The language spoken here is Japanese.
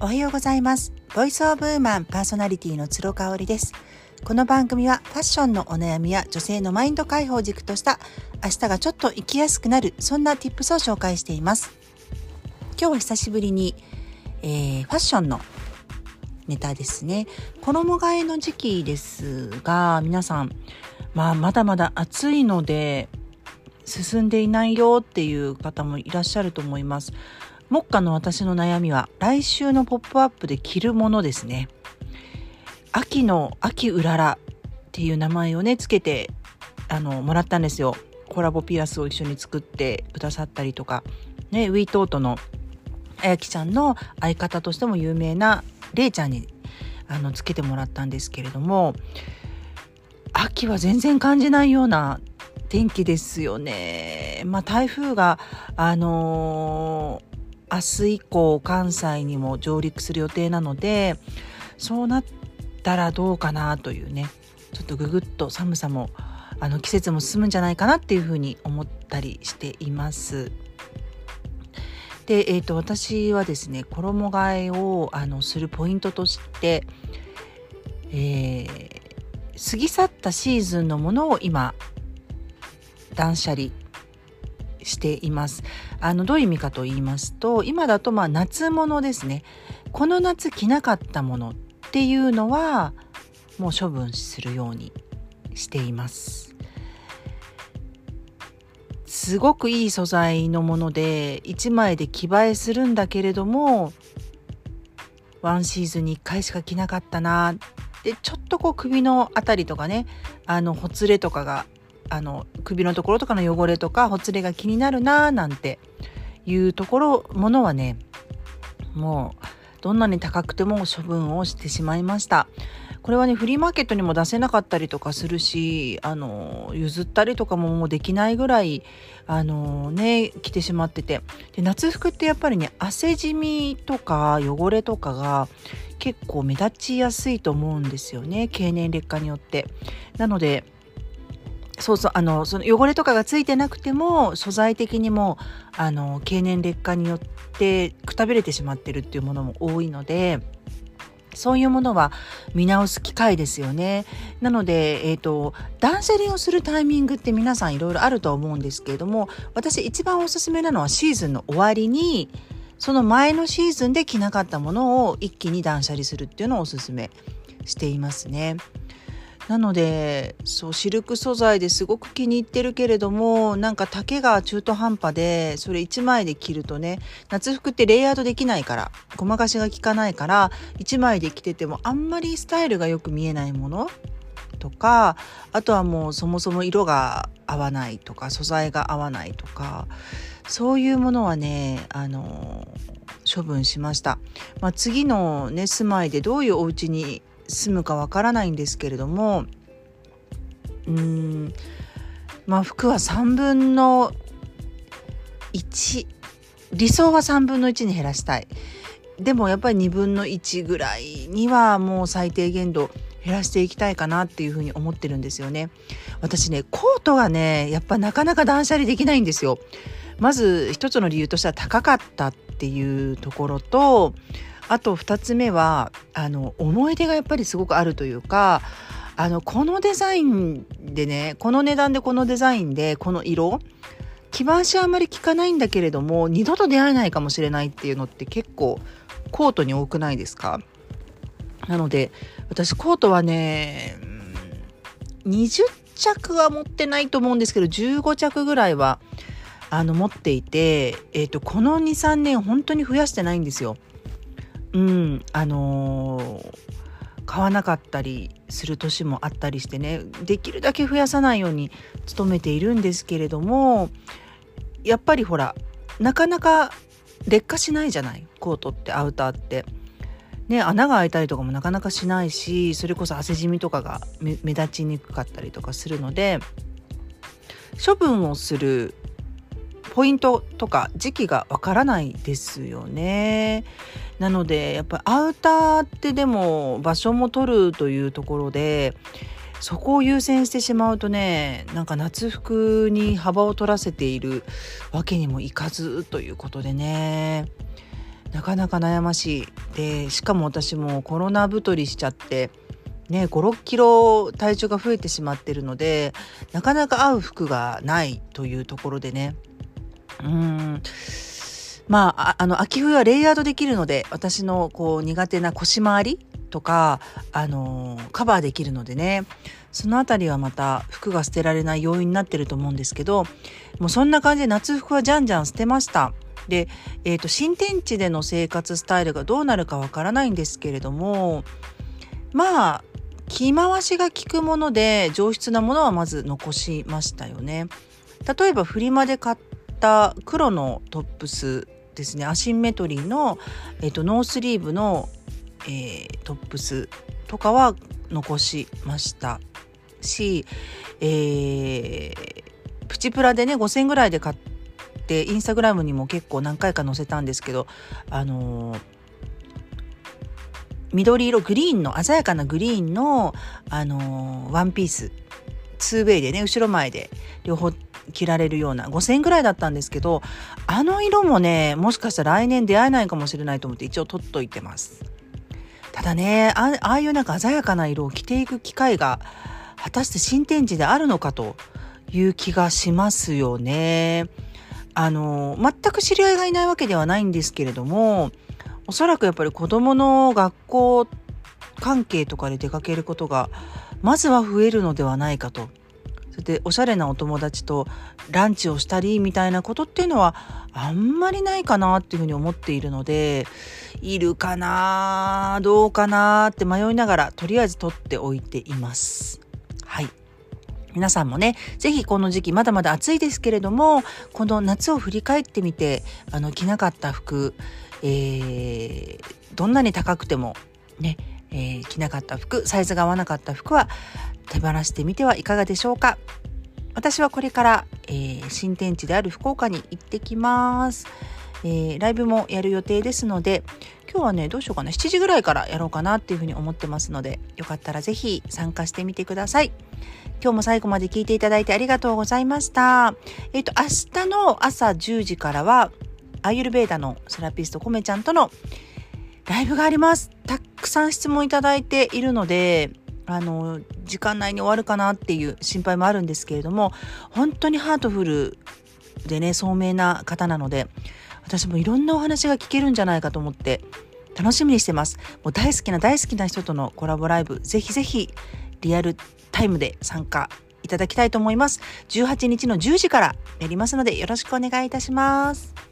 おはようございます。ボイスオブウーマンパーソナリティの鶴香織です。この番組はファッションのお悩みや女性のマインド解放軸とした明日がちょっと生きやすくなるそんな tips を紹介しています。今日は久しぶりに、えー、ファッションのネタですね。衣替えの時期ですが皆さんまあまだまだ暑いので進んでいないよっていう方もいらっしゃると思います。目下の私の悩みは来週のポップアップで着るものですね。秋の秋うららっていう名前をね、つけて、あの、もらったんですよ。コラボピアスを一緒に作ってくださったりとか、ね、ウィートートのあやきちゃんの相方としても有名なれいちゃんにあのつけてもらったんですけれども秋は全然感じないような天気ですよね。まあ台風があの明日以降関西にも上陸する予定なのでそうなったらどうかなというねちょっとぐぐっと寒さもあの季節も進むんじゃないかなっていうふうに思ったりしています。で、えーと、私はですね衣替えをあのするポイントとして、えー、過ぎ去ったシーズンのものを今断捨離しています。あのどういう意味かと言いますと今だとまあ夏物ですねこの夏着なかったものっていうのはもう処分するようにしています。すごくいい素材のもので1枚で着映えするんだけれどもワンシーズンに1回しか着なかったなでちょっとこう首の辺りとかねあのほつれとかがあの首のところとかの汚れとかほつれが気になるなーなんていうところものはねもうどんなに高くても処分をしてしまいました。これはねフリーマーケットにも出せなかったりとかするしあの譲ったりとかももうできないぐらいあのね来てしまってて。で夏服ってやっぱりね汗じみとか汚れとかが結構目立ちやすいと思うんですよね経年劣化によって。なのでそうそうあのその汚れとかがついてなくても素材的にもあの経年劣化によってくたびれてしまってるっていうものも多いのでそういうものは見直す機会ですよね。なので、えっ、ー、と、断捨離をするタイミングって皆さんいろいろあると思うんですけれども、私一番おすすめなのはシーズンの終わりに、その前のシーズンで着なかったものを一気に断捨離するっていうのをおすすめしていますね。なのでそうシルク素材ですごく気に入ってるけれどもなんか丈が中途半端でそれ1枚で着るとね夏服ってレイヤードできないからごまかしが効かないから1枚で着ててもあんまりスタイルがよく見えないものとかあとはもうそもそも色が合わないとか素材が合わないとかそういうものはねあの処分しました、まあ、次のね住まいでどういうお家に住むかわからないんですけれどもうーんまあ服は3分の1理想は3分の1に減らしたい。でもやっぱり2分の1ぐらいにはもう最低限度減らしていきたいかなっていうふうに思ってるんですよね。私ねコートがねやっぱなかなか断捨離できないんですよ。まず一つの理由としては高かったっていうところとあと2つ目はあの思い出がやっぱりすごくあるというかあのこのデザインでねこの値段でこのデザインでこの色着回しはあまり効かないんだけれども二度と出会えないかもしれないっていうのって結構コートに多くないですか？なので私コートはね20着は持ってないと思うんですけど15着ぐらいはあの持っていて、えーとこの23年本当に増やしてないんですよ。うんあのー、買わなかったりする年もあったりしてねできるだけ増やさないように努めているんですけれどもやっぱりほらなかなか劣化しないじゃないコートってアウターって。ね、穴が開いたりとかもなかなかしないしそれこそ汗じみとかが目立ちにくかったりとかするので処分をするポイントとか時期がわからないですよね。なのでやっぱアウターってでも場所も取るというところでそこを優先してしまうとねなんか夏服に幅を取らせているわけにもいかずということでね。なかなか悩ましい。でしかも私もコロナ太りしちゃってね56キロ体重が増えてしまってるのでなかなか合う服がないというところでね。うん。まあ、あの、秋冬はレイヤードできるので、私のこう苦手な腰回りとか、あのカバーできるのでね、そのあたりはまた服が捨てられない要因になってると思うんですけど、もうそんな感じで夏服はじゃんじゃん捨てました。で、えっ、ー、と、新天地での生活スタイルがどうなるかわからないんですけれども、まあ、着回しが効くもので上質なものはまず残しましたよね。例えばフリマで買った黒のトップスですね。アシンメトリーの、えーと、ノースリーブの、えー、トップスとかは残しました。し、えー、プチプラでね5,000円ぐらいで買ってインスタグラムにも結構何回か載せたんですけどあのー緑色グリーンの鮮やかなグリーンの、あのー、ワンピース。2way でね後ろ前で両方着られるような5,000円ぐらいだったんですけどあの色もねもしかしたら来年出会えないかもしれないと思って一応取っといてます。ただねああいうなんか鮮やかな色を着ていく機会が果たして新天地であるのかという気がしますよね。あの全く知り合いがいないわけではないんですけれどもおそらくやっぱり子供の学校関係とかで出かけることがまずは増えるのではないかとでおしゃれなお友達とランチをしたりみたいなことっていうのはあんまりないかなっていうふうに思っているのでいるかなどうかなって迷いながらとりあえず取っておいています。はい皆さんもね、ぜひこの時期まだまだ暑いですけれども、この夏を振り返ってみて、あの着なかった服、えー、どんなに高くてもね、えー、着なかった服、サイズが合わなかった服は手放してみてはいかがでしょうか。私はこれから、えー、新天地である福岡に行ってきます、えー、ライブもやる予定ですので今日はねどうしようかな7時ぐらいからやろうかなっていうふうに思ってますのでよかったら是非参加してみてください。今日も最後まで聞いていただいてありがとうございました。えっ、ー、と明日の朝10時からはアイユルベーダのセラピストコメちゃんとのライブがあります。たくさん質問いただいているのであの時間内に終わるかなっていう心配もあるんですけれども本当にハートフルでね聡明な方なので私もいろんなお話が聞けるんじゃないかと思って楽しみにしてます。もう大好きな大好きな人とのコラボライブぜひぜひリアルタイムで参加いただきたいと思います。18日の10時からやりますのでよろしくお願いいたします。